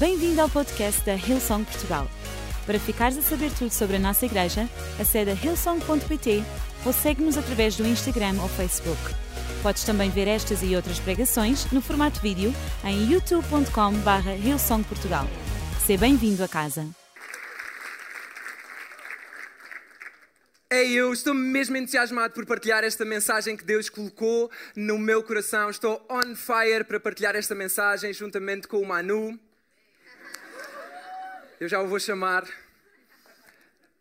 Bem-vindo ao podcast da Hillsong Portugal. Para ficares a saber tudo sobre a nossa igreja, acede a hillsong.pt ou segue-nos através do Instagram ou Facebook. Podes também ver estas e outras pregações no formato vídeo em youtube.com.br hillsongportugal. Seja bem-vindo a casa. Ei, eu estou mesmo entusiasmado por partilhar esta mensagem que Deus colocou no meu coração. Estou on fire para partilhar esta mensagem juntamente com o Manu. Eu já o vou chamar.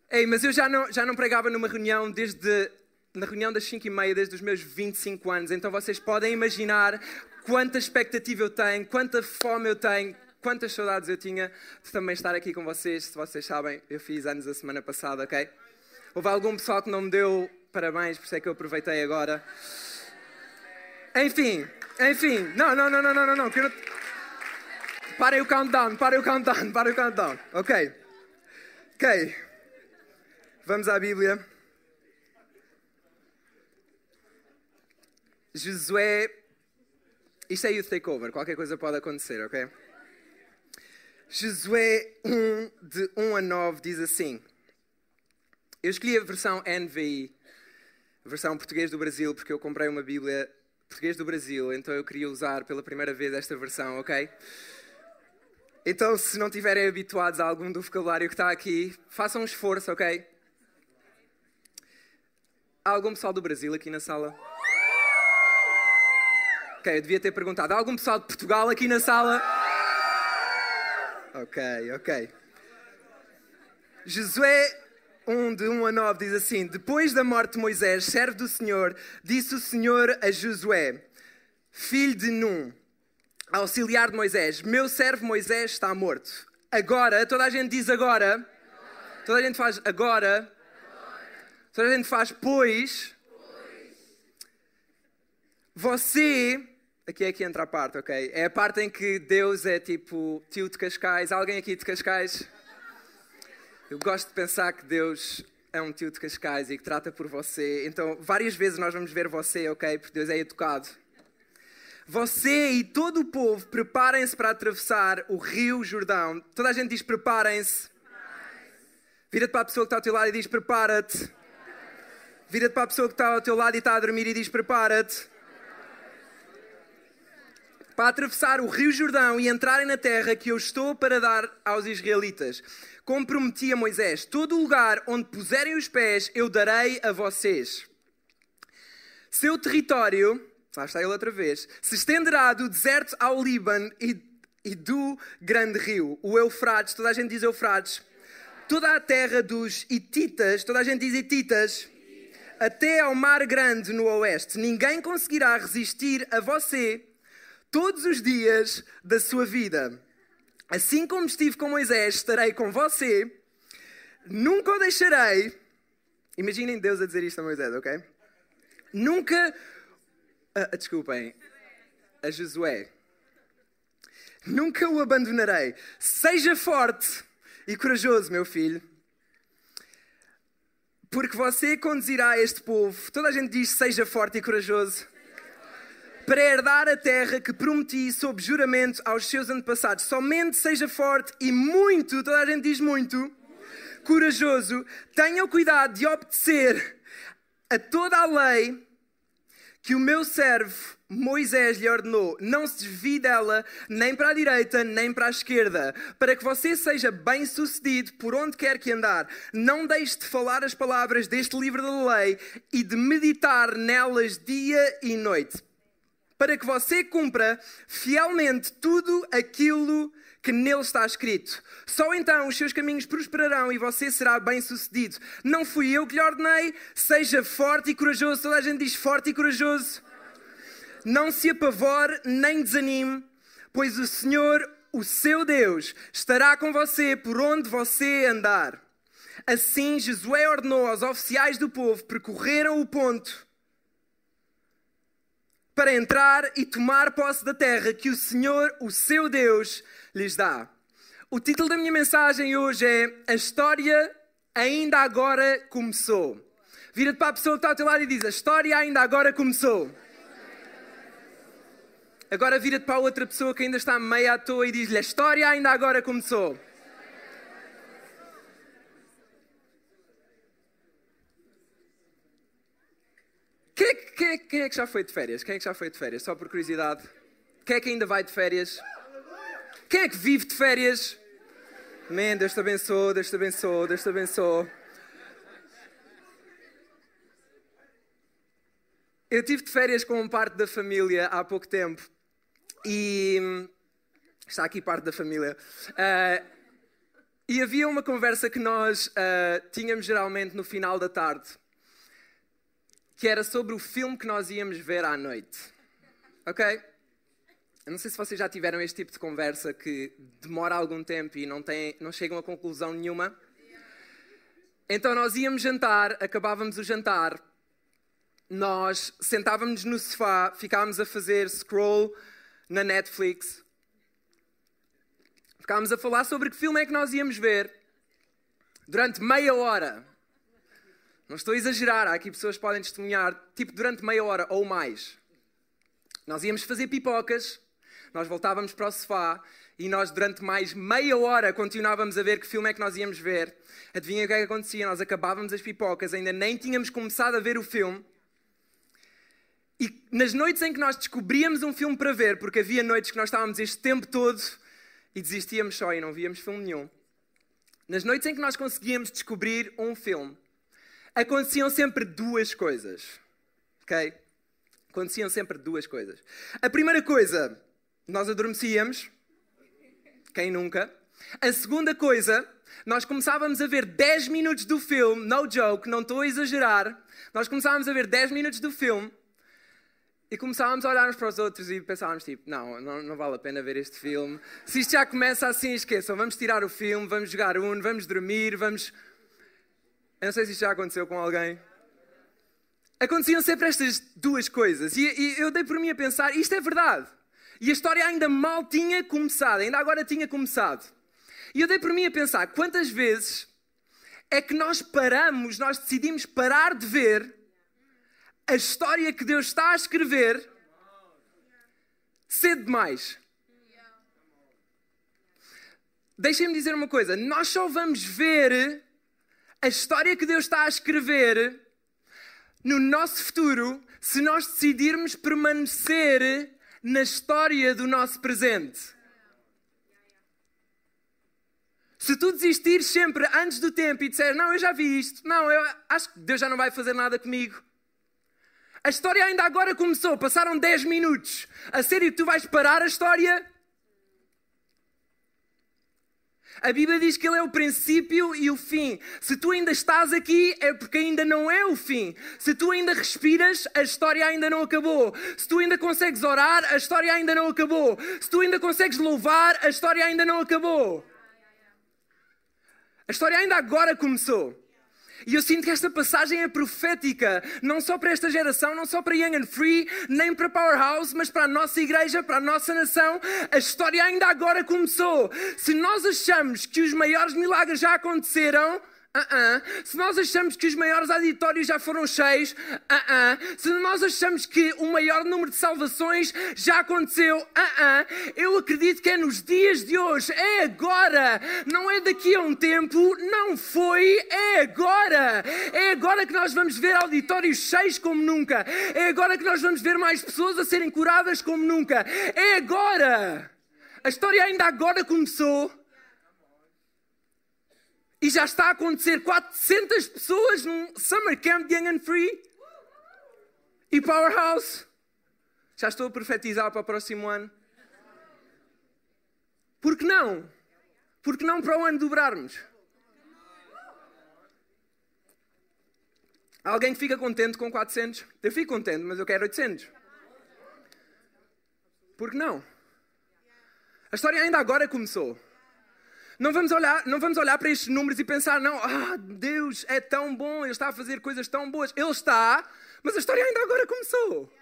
Ei, mas eu já não, já não pregava numa reunião desde na reunião das 5 e meia desde os meus 25 anos. Então vocês podem imaginar quanta expectativa eu tenho, quanta fome eu tenho, quantas saudades eu tinha de também estar aqui com vocês. Se vocês sabem, eu fiz anos a semana passada, ok? Houve algum pessoal que não me deu parabéns, por isso é que eu aproveitei agora. Enfim, enfim. Não, não, não, não, não, não. não. Não... Parem o countdown, parem o countdown, parem o countdown. Ok. Ok. Vamos à Bíblia. Josué. Isto é Youth Takeover, qualquer coisa pode acontecer, ok? Josué 1, de 1 a 9, diz assim. Eu escolhi a versão NVI, a versão português do Brasil, porque eu comprei uma Bíblia português do Brasil, então eu queria usar pela primeira vez esta versão, ok? Então, se não estiverem habituados a algum do vocabulário que está aqui, façam um esforço, ok? Há algum pessoal do Brasil aqui na sala? Ok, eu devia ter perguntado. Há algum pessoal de Portugal aqui na sala? Ok, ok. Josué 1, de 1 a 9 diz assim: Depois da morte de Moisés, servo do Senhor, disse o Senhor a Josué, filho de Num, auxiliar de Moisés: Meu servo Moisés está morto. Agora, toda a gente diz agora, toda a gente faz agora, toda a gente faz pois. Você, aqui é que entra a parte, ok? É a parte em que Deus é tipo tio de Cascais. Alguém aqui de Cascais? Eu gosto de pensar que Deus é um tio de Cascais e que trata por você. Então, várias vezes nós vamos ver você, ok? Porque Deus é educado. Você e todo o povo preparem-se para atravessar o rio Jordão. Toda a gente diz preparem-se. Vira-te para a pessoa que está ao teu lado e diz prepara-te. Vira-te para a pessoa que está ao teu lado e está a dormir e diz prepara-te. Para atravessar o rio Jordão e entrarem na terra que eu estou para dar aos israelitas como prometi a Moisés: todo lugar onde puserem os pés eu darei a vocês. Seu território, lá está ele outra vez, se estenderá do deserto ao Líbano e, e do grande rio, o Eufrates, toda a gente diz Eufrates, toda a terra dos Hititas, toda a gente diz Hititas, até ao mar grande no oeste. Ninguém conseguirá resistir a você todos os dias da sua vida. Assim como estive com Moisés, estarei com você, nunca o deixarei. Imaginem Deus a dizer isto a Moisés, ok? Nunca. Uh, desculpem, a Josué. Nunca o abandonarei. Seja forte e corajoso, meu filho. Porque você conduzirá este povo. Toda a gente diz: seja forte e corajoso para herdar a terra que prometi sob juramento aos seus antepassados. Somente seja forte e muito, toda a gente diz muito, corajoso, tenha o cuidado de obedecer a toda a lei que o meu servo Moisés lhe ordenou: não se desvie dela nem para a direita nem para a esquerda, para que você seja bem sucedido por onde quer que andar. Não deixe de falar as palavras deste livro da lei e de meditar nelas dia e noite para que você cumpra fielmente tudo aquilo que nele está escrito. Só então os seus caminhos prosperarão e você será bem-sucedido. Não fui eu que lhe ordenei, seja forte e corajoso. Toda a gente diz forte e corajoso. Não se apavore nem desanime, pois o Senhor, o seu Deus, estará com você por onde você andar. Assim, Josué ordenou aos oficiais do povo percorreram o ponto para entrar e tomar posse da terra que o Senhor, o seu Deus, lhes dá. O título da minha mensagem hoje é A História Ainda Agora Começou. Vira-te para a pessoa que está ao teu lado e diz: A história ainda agora começou. Agora vira-te para outra pessoa que ainda está meio à toa e diz-lhe: A história ainda agora começou. Quem é, quem, é, quem é, que já foi de férias? Quem é que já foi de férias? Só por curiosidade. Quem é que ainda vai de férias? Quem é que vive de férias? Amém, Deus te abençoe, Deus te abençoe, Deus te abençoe. Eu tive de férias com parte da família há pouco tempo e está aqui parte da família. Uh, e havia uma conversa que nós uh, tínhamos geralmente no final da tarde, que era sobre o filme que nós íamos ver à noite. Ok? Eu não sei se vocês já tiveram este tipo de conversa que demora algum tempo e não, tem, não chegam a conclusão nenhuma. Então nós íamos jantar, acabávamos o jantar, nós sentávamos no sofá, ficávamos a fazer scroll na Netflix, ficávamos a falar sobre que filme é que nós íamos ver durante meia hora. Não estou a exagerar, há aqui pessoas que podem testemunhar, tipo durante meia hora ou mais. Nós íamos fazer pipocas, nós voltávamos para o sofá e nós, durante mais meia hora, continuávamos a ver que filme é que nós íamos ver. Adivinha o que é que acontecia? Nós acabávamos as pipocas, ainda nem tínhamos começado a ver o filme. E nas noites em que nós descobríamos um filme para ver, porque havia noites que nós estávamos este tempo todo e desistíamos só e não víamos filme nenhum. Nas noites em que nós conseguíamos descobrir um filme, aconteciam sempre duas coisas. Ok? Aconteciam sempre duas coisas. A primeira coisa nós adormecíamos. Quem nunca? A segunda coisa, nós começávamos a ver 10 minutos do filme, no joke, não estou a exagerar. Nós começávamos a ver 10 minutos do filme e começávamos a olhar uns para os outros e pensávamos tipo, não, não, não, vale a pena ver este filme. Se isto já começa assim, esqueçam, vamos tirar o filme, vamos jogar um, vamos dormir, vamos... Eu não sei se isto já aconteceu com alguém. Aconteciam sempre estas duas coisas e, e eu dei por mim a pensar, isto é verdade. E a história ainda mal tinha começado, ainda agora tinha começado. E eu dei por mim a pensar: quantas vezes é que nós paramos, nós decidimos parar de ver a história que Deus está a escrever cedo demais? Deixem-me dizer uma coisa: nós só vamos ver a história que Deus está a escrever no nosso futuro se nós decidirmos permanecer na história do nosso presente. Se tu desistires sempre antes do tempo e disseres, não, eu já vi isto, não, eu acho que Deus já não vai fazer nada comigo. A história ainda agora começou, passaram 10 minutos. A sério que tu vais parar a história? A Bíblia diz que Ele é o princípio e o fim. Se tu ainda estás aqui, é porque ainda não é o fim. Se tu ainda respiras, a história ainda não acabou. Se tu ainda consegues orar, a história ainda não acabou. Se tu ainda consegues louvar, a história ainda não acabou. A história ainda agora começou. E eu sinto que esta passagem é profética, não só para esta geração, não só para Young and Free, nem para Powerhouse, mas para a nossa igreja, para a nossa nação. A história ainda agora começou. Se nós achamos que os maiores milagres já aconteceram, Uh -uh. Se nós achamos que os maiores auditórios já foram cheios, uh se nós achamos que o maior número de salvações já aconteceu, eu acredito que é nos dias de hoje, é agora, não é daqui a um tempo, não foi, é agora. É agora que nós vamos ver auditórios cheios como nunca, é agora que nós vamos ver mais pessoas a serem curadas como nunca, é agora. A história ainda agora começou. E já está a acontecer 400 pessoas num Summer Camp de Young and Free. E Powerhouse. Já estou a profetizar para o próximo ano. Por que não? Por que não para o ano dobrarmos? Alguém que fica contente com 400? Eu fico contente, mas eu quero 800. Por que não? A história ainda agora começou. Não vamos olhar, não vamos olhar para estes números e pensar, não, ah, Deus é tão bom, Ele está a fazer coisas tão boas. Ele está, mas a história ainda agora começou.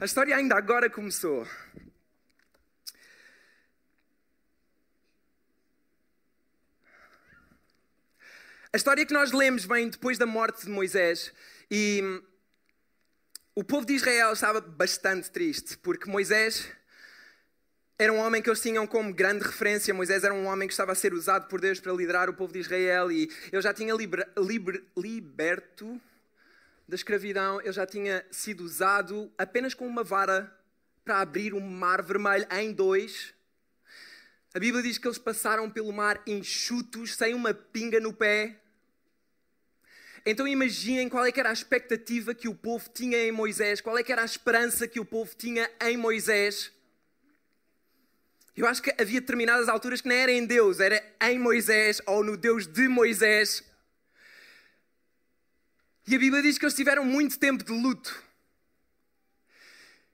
A história ainda agora começou. A história que nós lemos vem depois da morte de Moisés e o povo de Israel estava bastante triste, porque Moisés era um homem que eles tinham como grande referência. Moisés era um homem que estava a ser usado por Deus para liderar o povo de Israel e ele já tinha liber, liber, liberto da escravidão, ele já tinha sido usado apenas com uma vara para abrir o mar vermelho em dois. A Bíblia diz que eles passaram pelo mar enxutos, sem uma pinga no pé. Então imaginem qual é que era a expectativa que o povo tinha em Moisés, qual é que era a esperança que o povo tinha em Moisés. Eu acho que havia determinadas alturas que não era em Deus, era em Moisés ou no Deus de Moisés. E a Bíblia diz que eles tiveram muito tempo de luto.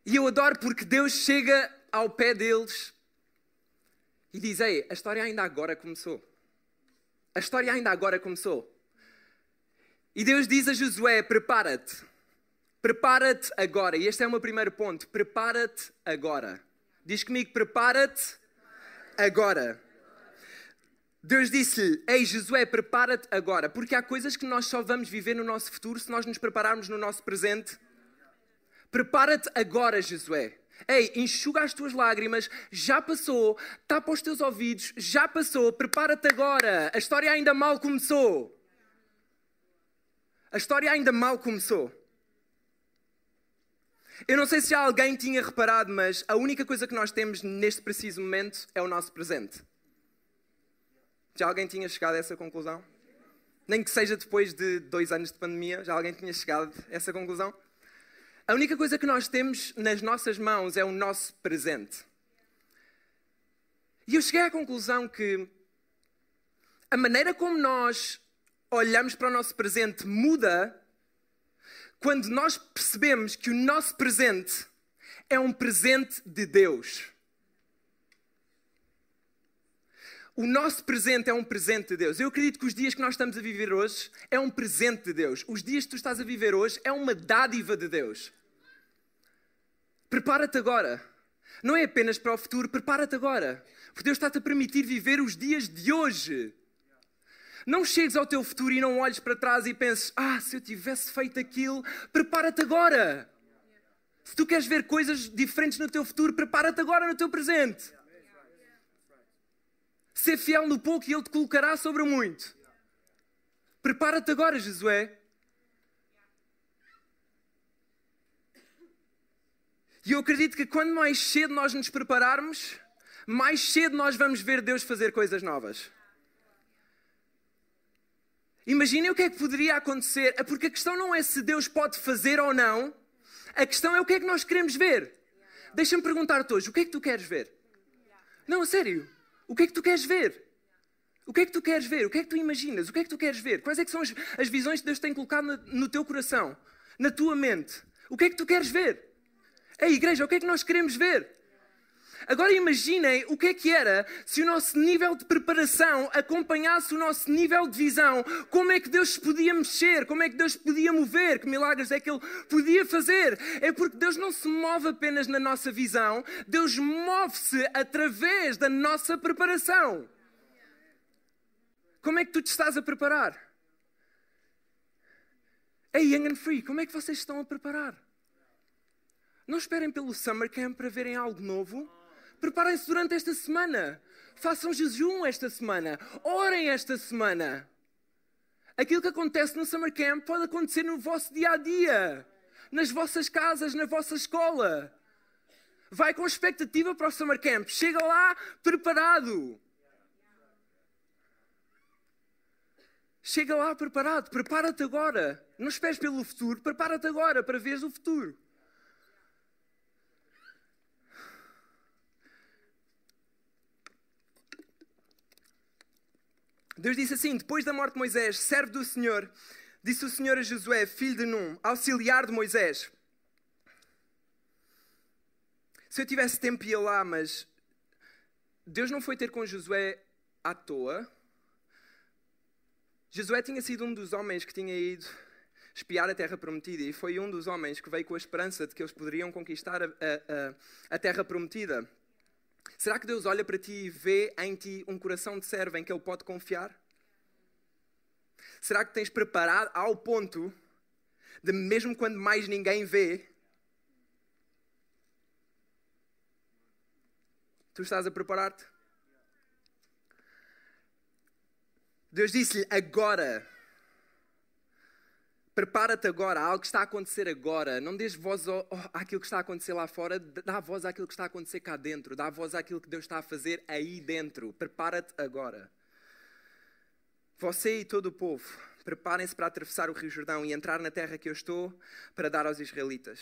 E eu adoro porque Deus chega ao pé deles e diz: Ei, a história ainda agora começou. A história ainda agora começou. E Deus diz a Josué: prepara-te. Prepara-te agora. E este é o meu primeiro ponto. Prepara-te agora. Diz comigo: prepara-te agora. Deus disse-lhe: Ei, Josué, prepara-te agora. Porque há coisas que nós só vamos viver no nosso futuro se nós nos prepararmos no nosso presente. Prepara-te agora, Josué. Ei, enxuga as tuas lágrimas, já passou, tapa os teus ouvidos, já passou, prepara-te agora. A história ainda mal começou. A história ainda mal começou. Eu não sei se já alguém tinha reparado, mas a única coisa que nós temos neste preciso momento é o nosso presente. Já alguém tinha chegado a essa conclusão? Nem que seja depois de dois anos de pandemia, já alguém tinha chegado a essa conclusão? A única coisa que nós temos nas nossas mãos é o nosso presente. E eu cheguei à conclusão que a maneira como nós olhamos para o nosso presente muda quando nós percebemos que o nosso presente é um presente de Deus. O nosso presente é um presente de Deus. Eu acredito que os dias que nós estamos a viver hoje é um presente de Deus. Os dias que tu estás a viver hoje é uma dádiva de Deus. Prepara-te agora. Não é apenas para o futuro, prepara-te agora. Porque Deus está-te a permitir viver os dias de hoje. Não chegues ao teu futuro e não olhes para trás e penses: Ah, se eu tivesse feito aquilo, prepara-te agora. Se tu queres ver coisas diferentes no teu futuro, prepara-te agora no teu presente. Ser fiel no pouco e Ele te colocará sobre o muito. Prepara-te agora, Josué. E eu acredito que quando mais cedo nós nos prepararmos, mais cedo nós vamos ver Deus fazer coisas novas. Imaginem o que é que poderia acontecer, é porque a questão não é se Deus pode fazer ou não, a questão é o que é que nós queremos ver. Deixa-me perguntar-te hoje, o que é que tu queres ver? Não, a sério, o que é que tu queres ver? O que é que tu queres ver? O que é que tu imaginas? O que é que tu queres ver? Quais é que são as, as visões que Deus tem colocado no, no teu coração, na tua mente? O que é que tu queres ver? Ei, igreja, o que é que nós queremos ver? Agora imaginem o que é que era se o nosso nível de preparação acompanhasse o nosso nível de visão. Como é que Deus podia mexer? Como é que Deus podia mover? Que milagres é que Ele podia fazer? É porque Deus não se move apenas na nossa visão, Deus move-se através da nossa preparação. Como é que tu te estás a preparar? Ei, Young and Free, como é que vocês estão a preparar? Não esperem pelo Summer Camp para verem algo novo. Preparem-se durante esta semana. Façam jejum esta semana. Orem esta semana. Aquilo que acontece no Summer Camp pode acontecer no vosso dia a dia, nas vossas casas, na vossa escola. Vai com expectativa para o Summer Camp. Chega lá preparado. Chega lá preparado. Prepara-te agora. Não esperes pelo futuro. Prepara-te agora para veres o futuro. Deus disse assim: depois da morte de Moisés, servo do Senhor, disse o Senhor a Josué, filho de Num, auxiliar de Moisés. Se eu tivesse tempo ia lá, mas Deus não foi ter com Josué à toa. Josué tinha sido um dos homens que tinha ido espiar a terra prometida e foi um dos homens que veio com a esperança de que eles poderiam conquistar a, a, a terra prometida. Será que Deus olha para ti e vê em ti um coração de servo em que Ele pode confiar? Será que tens preparado ao ponto de, mesmo quando mais ninguém vê, tu estás a preparar-te? Deus disse-lhe agora Prepara-te agora, algo que está a acontecer agora. Não dês voz ao, àquilo que está a acontecer lá fora, dá voz àquilo que está a acontecer cá dentro, dá voz àquilo que Deus está a fazer aí dentro. Prepara-te agora. Você e todo o povo, preparem-se para atravessar o Rio Jordão e entrar na terra que eu estou para dar aos israelitas.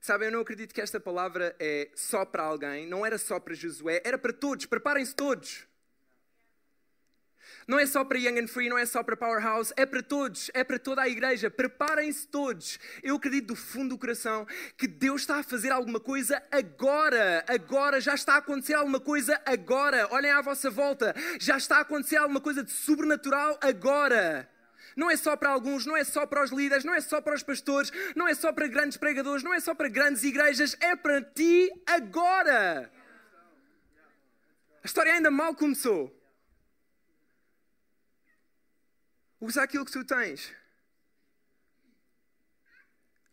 Sabem, eu não acredito que esta palavra é só para alguém, não era só para Josué, era para todos. Preparem-se todos. Não é só para Young and Free, não é só para Powerhouse, é para todos, é para toda a igreja. Preparem-se todos. Eu acredito do fundo do coração que Deus está a fazer alguma coisa agora. Agora já está a acontecer alguma coisa agora. Olhem à vossa volta. Já está a acontecer alguma coisa de sobrenatural agora. Não é só para alguns, não é só para os líderes, não é só para os pastores, não é só para grandes pregadores, não é só para grandes igrejas, é para ti agora. A história ainda mal começou. Usa aquilo que tu tens.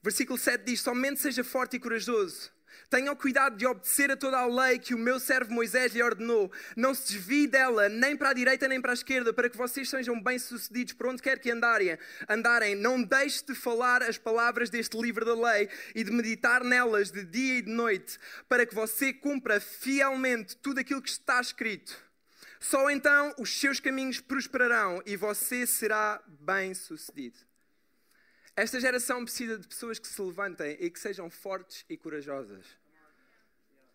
Versículo 7 diz: Somente seja forte e corajoso. Tenha o cuidado de obedecer a toda a lei que o meu servo Moisés lhe ordenou. Não se desvie dela, nem para a direita nem para a esquerda, para que vocês sejam bem-sucedidos por onde quer que andarem. andarem. Não deixe de falar as palavras deste livro da lei e de meditar nelas de dia e de noite, para que você cumpra fielmente tudo aquilo que está escrito. Só então os seus caminhos prosperarão e você será bem-sucedido. Esta geração precisa de pessoas que se levantem e que sejam fortes e corajosas.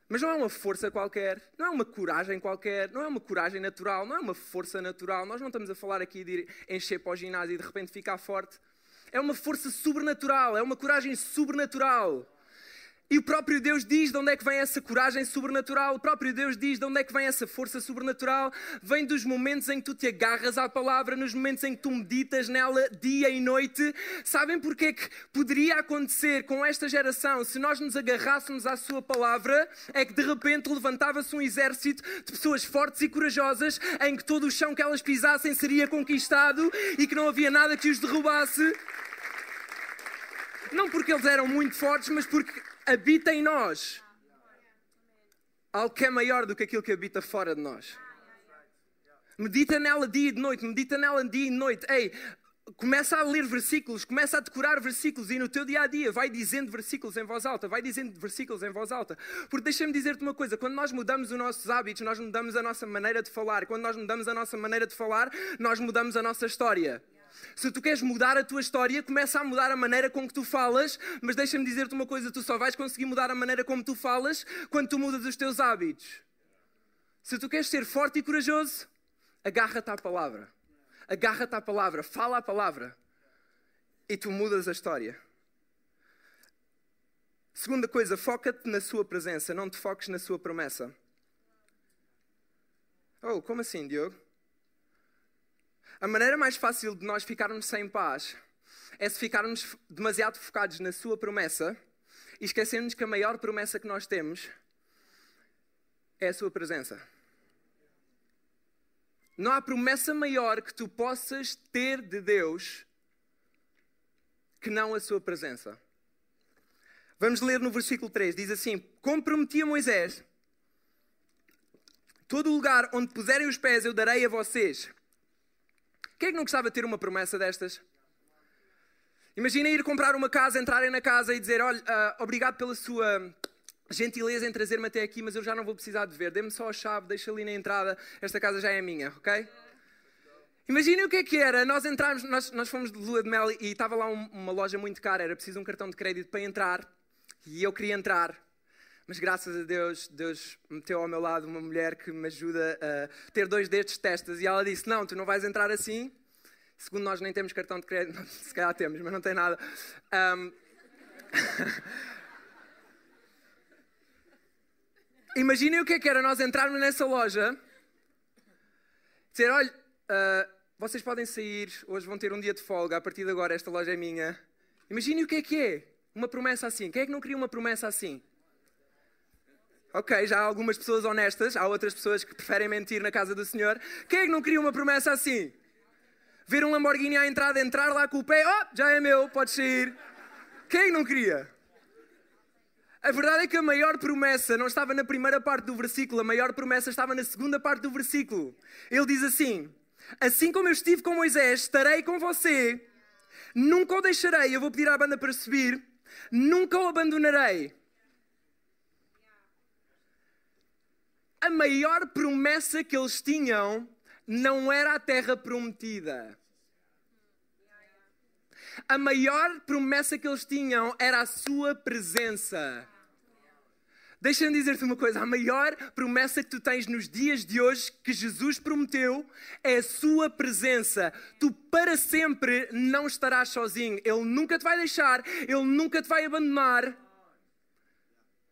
Mas não é uma força qualquer, não é uma coragem qualquer, não é uma coragem natural, não é uma força natural. Nós não estamos a falar aqui de encher para o ginásio e de repente ficar forte. É uma força sobrenatural, é uma coragem sobrenatural. E o próprio Deus diz de onde é que vem essa coragem sobrenatural, o próprio Deus diz de onde é que vem essa força sobrenatural. Vem dos momentos em que tu te agarras à palavra, nos momentos em que tu meditas nela dia e noite. Sabem porque é que poderia acontecer com esta geração se nós nos agarrássemos à Sua palavra? É que de repente levantava-se um exército de pessoas fortes e corajosas em que todo o chão que elas pisassem seria conquistado e que não havia nada que os derrubasse. Não porque eles eram muito fortes, mas porque habita em nós algo que é maior do que aquilo que habita fora de nós. Medita nela dia e de noite, medita nela dia e de noite. Ei, começa a ler versículos, começa a decorar versículos e no teu dia a dia vai dizendo versículos em voz alta, vai dizendo versículos em voz alta. Porque deixa-me dizer-te uma coisa: quando nós mudamos os nossos hábitos, nós mudamos a nossa maneira de falar. Quando nós mudamos a nossa maneira de falar, nós mudamos a nossa história. Se tu queres mudar a tua história, começa a mudar a maneira com que tu falas, mas deixa-me dizer-te uma coisa: tu só vais conseguir mudar a maneira como tu falas quando tu mudas os teus hábitos. Se tu queres ser forte e corajoso, agarra-te à palavra. Agarra-te à palavra, fala a palavra. E tu mudas a história. Segunda coisa, foca-te na sua presença, não te foques na sua promessa. Oh, como assim, Diogo? A maneira mais fácil de nós ficarmos sem paz é se ficarmos demasiado focados na Sua promessa e esquecermos que a maior promessa que nós temos é a Sua presença. Não há promessa maior que tu possas ter de Deus que não a Sua presença. Vamos ler no versículo 3: diz assim: Como prometia Moisés, todo lugar onde puserem os pés eu darei a vocês quem é que não gostava de ter uma promessa destas? Imagina ir comprar uma casa, entrarem na casa e dizer: Olha, uh, obrigado pela sua gentileza em trazer-me até aqui, mas eu já não vou precisar de ver. Dê-me só a chave, deixa ali na entrada, esta casa já é minha, ok? Imaginem o que é que era. Nós entramos, nós, nós fomos de lua de mel e estava lá um, uma loja muito cara, era preciso um cartão de crédito para entrar e eu queria entrar. Mas graças a Deus, Deus meteu ao meu lado uma mulher que me ajuda a ter dois destes testas. E ela disse: Não, tu não vais entrar assim. Segundo nós, nem temos cartão de crédito. Se calhar temos, mas não tem nada. Um... Imaginem o que é que era nós entrarmos nessa loja, dizer: Olha, uh, vocês podem sair, hoje vão ter um dia de folga, a partir de agora esta loja é minha. Imaginem o que é que é uma promessa assim. Quem é que não queria uma promessa assim? Ok, já há algumas pessoas honestas, há outras pessoas que preferem mentir na casa do Senhor. Quem é que não queria uma promessa assim? Ver um Lamborghini à entrada, entrar lá com o pé, oh, já é meu, pode sair. Quem é que não queria? A verdade é que a maior promessa não estava na primeira parte do versículo, a maior promessa estava na segunda parte do versículo. Ele diz assim: Assim como eu estive com Moisés, estarei com você, nunca o deixarei. Eu vou pedir à banda para subir, nunca o abandonarei. A maior promessa que eles tinham não era a terra prometida. A maior promessa que eles tinham era a sua presença. Deixa-me dizer-te uma coisa: a maior promessa que tu tens nos dias de hoje, que Jesus prometeu, é a Sua presença. Tu para sempre não estarás sozinho. Ele nunca te vai deixar, Ele nunca te vai abandonar.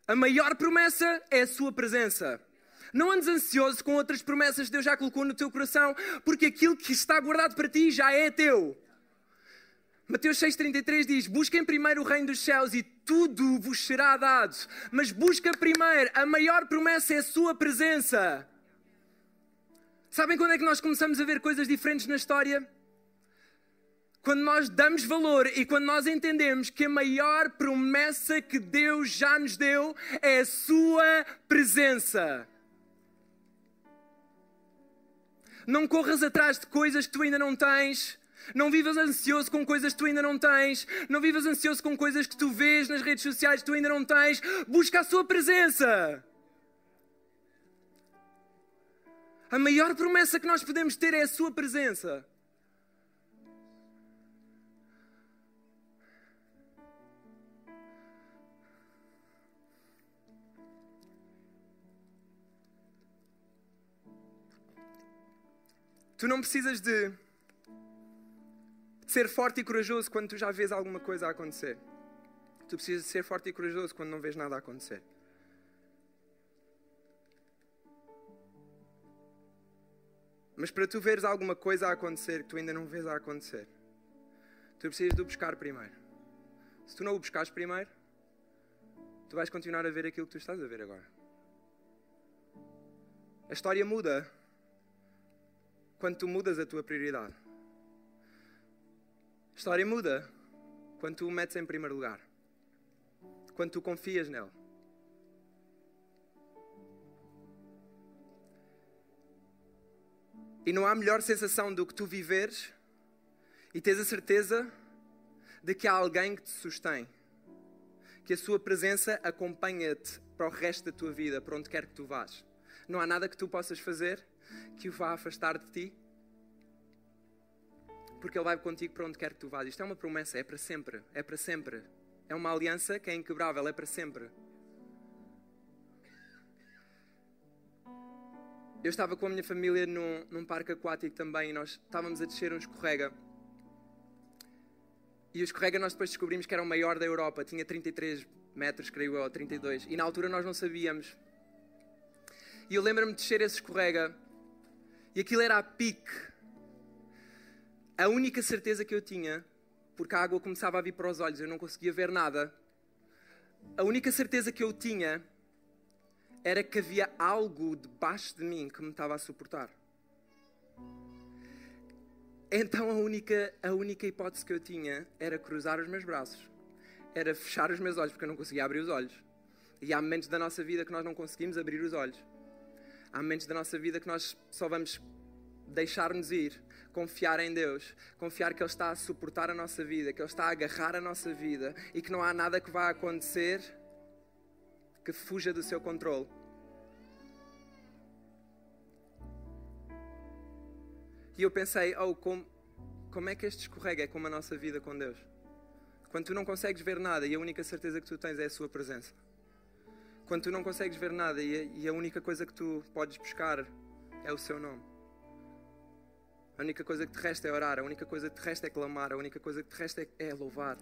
A maior promessa é a Sua presença. Não andes ansioso com outras promessas que Deus já colocou no teu coração, porque aquilo que está guardado para ti já é teu. Mateus 6,33 diz: Busquem primeiro o reino dos céus e tudo vos será dado. Mas busca primeiro, a maior promessa é a sua presença. Sabem quando é que nós começamos a ver coisas diferentes na história? Quando nós damos valor e quando nós entendemos que a maior promessa que Deus já nos deu é a Sua presença. Não corras atrás de coisas que tu ainda não tens. Não vivas ansioso com coisas que tu ainda não tens. Não vivas ansioso com coisas que tu vês nas redes sociais que tu ainda não tens. Busca a sua presença. A maior promessa que nós podemos ter é a sua presença. Tu não precisas de ser forte e corajoso quando tu já vês alguma coisa a acontecer. Tu precisas ser forte e corajoso quando não vês nada a acontecer. Mas para tu veres alguma coisa a acontecer que tu ainda não vês a acontecer, tu precisas de o buscar primeiro. Se tu não o buscares primeiro, tu vais continuar a ver aquilo que tu estás a ver agora. A história muda quando tu mudas a tua prioridade. A história muda quando tu o metes em primeiro lugar. Quando tu confias nele. E não há melhor sensação do que tu viveres e tens a certeza de que há alguém que te sustém. Que a sua presença acompanha-te para o resto da tua vida, para onde quer que tu vás. Não há nada que tu possas fazer que o vá afastar de ti porque Ele vai contigo para onde quer que tu vás. Isto é uma promessa, é para sempre, é para sempre. É uma aliança que é inquebrável, é para sempre. Eu estava com a minha família num, num parque aquático também e nós estávamos a descer um escorrega. E o escorrega nós depois descobrimos que era o maior da Europa, tinha 33 metros, creio eu, 32. E na altura nós não sabíamos. E eu lembro-me de descer esse escorrega e aquilo era a pique a única certeza que eu tinha, porque a água começava a vir para os olhos, eu não conseguia ver nada. A única certeza que eu tinha era que havia algo debaixo de mim que me estava a suportar. Então a única, a única hipótese que eu tinha era cruzar os meus braços, era fechar os meus olhos, porque eu não conseguia abrir os olhos. E há momentos da nossa vida que nós não conseguimos abrir os olhos. Há momentos da nossa vida que nós só vamos deixar-nos ir confiar em Deus, confiar que Ele está a suportar a nossa vida, que Ele está a agarrar a nossa vida e que não há nada que vá acontecer que fuja do seu controle. E eu pensei, oh, como, como é que este escorrega é como a nossa vida com Deus? Quando tu não consegues ver nada e a única certeza que tu tens é a Sua presença. Quando tu não consegues ver nada e a, única coisa que tu podes buscar é o Seu nome. A única coisa que te resta é orar, a única coisa que te resta é clamar, a única coisa que te resta é, é louvar.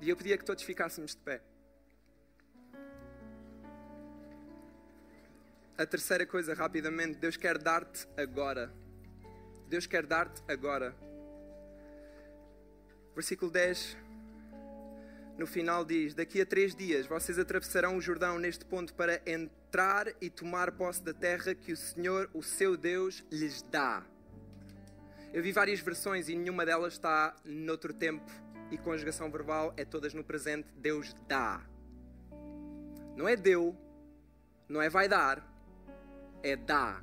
E eu pedia que todos ficássemos de pé. A terceira coisa, rapidamente, Deus quer dar-te agora. Deus quer dar-te agora. Versículo 10 no final diz: Daqui a três dias vocês atravessarão o Jordão neste ponto para entrar e tomar posse da terra que o Senhor, o seu Deus, lhes dá. Eu vi várias versões e nenhuma delas está noutro tempo e conjugação verbal é todas no presente. Deus dá. Não é deu, não é vai dar, é dá.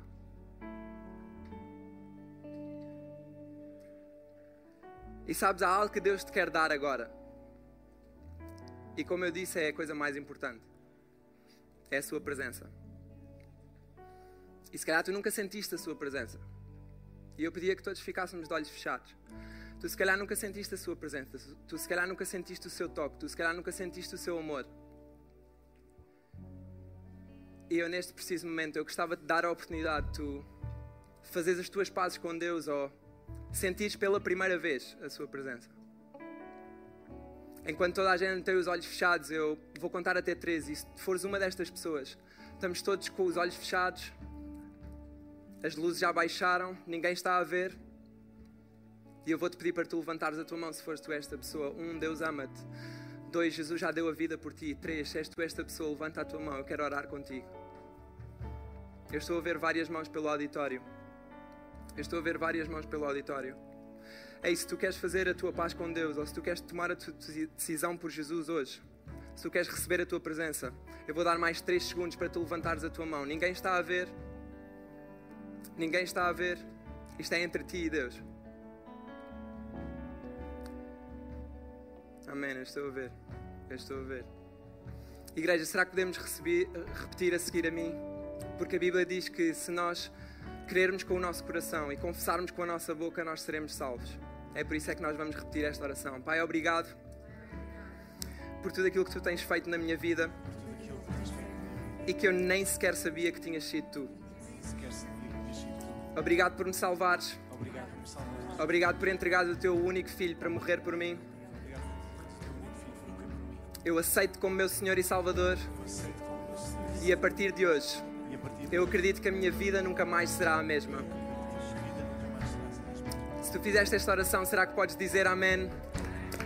E sabes, há algo que Deus te quer dar agora. E como eu disse, é a coisa mais importante. É a sua presença. E se calhar tu nunca sentiste a sua presença. E eu pedia que todos ficássemos de olhos fechados. Tu se calhar nunca sentiste a sua presença. Tu se calhar nunca sentiste o seu toque. Tu se calhar nunca sentiste o seu amor. E eu neste preciso momento eu gostava de dar a oportunidade de tu fazeres as tuas pazes com Deus ou sentires pela primeira vez a sua presença. Enquanto toda a gente tem os olhos fechados, eu vou contar até três. E se fores uma destas pessoas, estamos todos com os olhos fechados, as luzes já baixaram, ninguém está a ver. E eu vou-te pedir para tu levantares a tua mão se fores tu esta pessoa. Um, Deus ama-te. Dois, Jesus já deu a vida por ti. Três, se és tu esta pessoa, levanta a tua mão. Eu quero orar contigo. Eu estou a ver várias mãos pelo auditório. Eu estou a ver várias mãos pelo auditório. Ei, se tu queres fazer a tua paz com Deus, ou se tu queres tomar a tua decisão por Jesus hoje, se tu queres receber a tua presença, eu vou dar mais três segundos para tu levantares a tua mão. Ninguém está a ver. Ninguém está a ver. Isto é entre ti e Deus. Amém. Eu estou a ver. Eu estou a ver. Igreja, será que podemos receber, repetir a seguir a mim? Porque a Bíblia diz que se nós crermos com o nosso coração e confessarmos com a nossa boca, nós seremos salvos. É por isso é que nós vamos repetir esta oração. Pai, obrigado por tudo aquilo que tu tens feito na minha vida e que eu nem sequer sabia que tinhas sido tu. Obrigado por me salvares. Obrigado por entregar o teu único filho para morrer por mim. Eu aceito como meu Senhor e Salvador. E a partir de hoje, eu acredito que a minha vida nunca mais será a mesma. Se tu fizeste esta oração, será que podes dizer amém?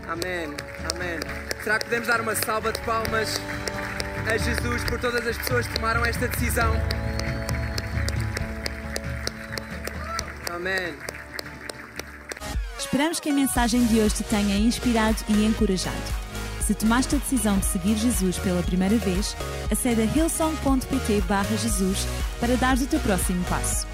Amém, amém. Será que podemos dar uma salva de palmas a Jesus por todas as pessoas que tomaram esta decisão? Amém. Esperamos que a mensagem de hoje te tenha inspirado e encorajado. Se tomaste a decisão de seguir Jesus pela primeira vez, acede a hillsong.pt Jesus para dar o teu próximo passo.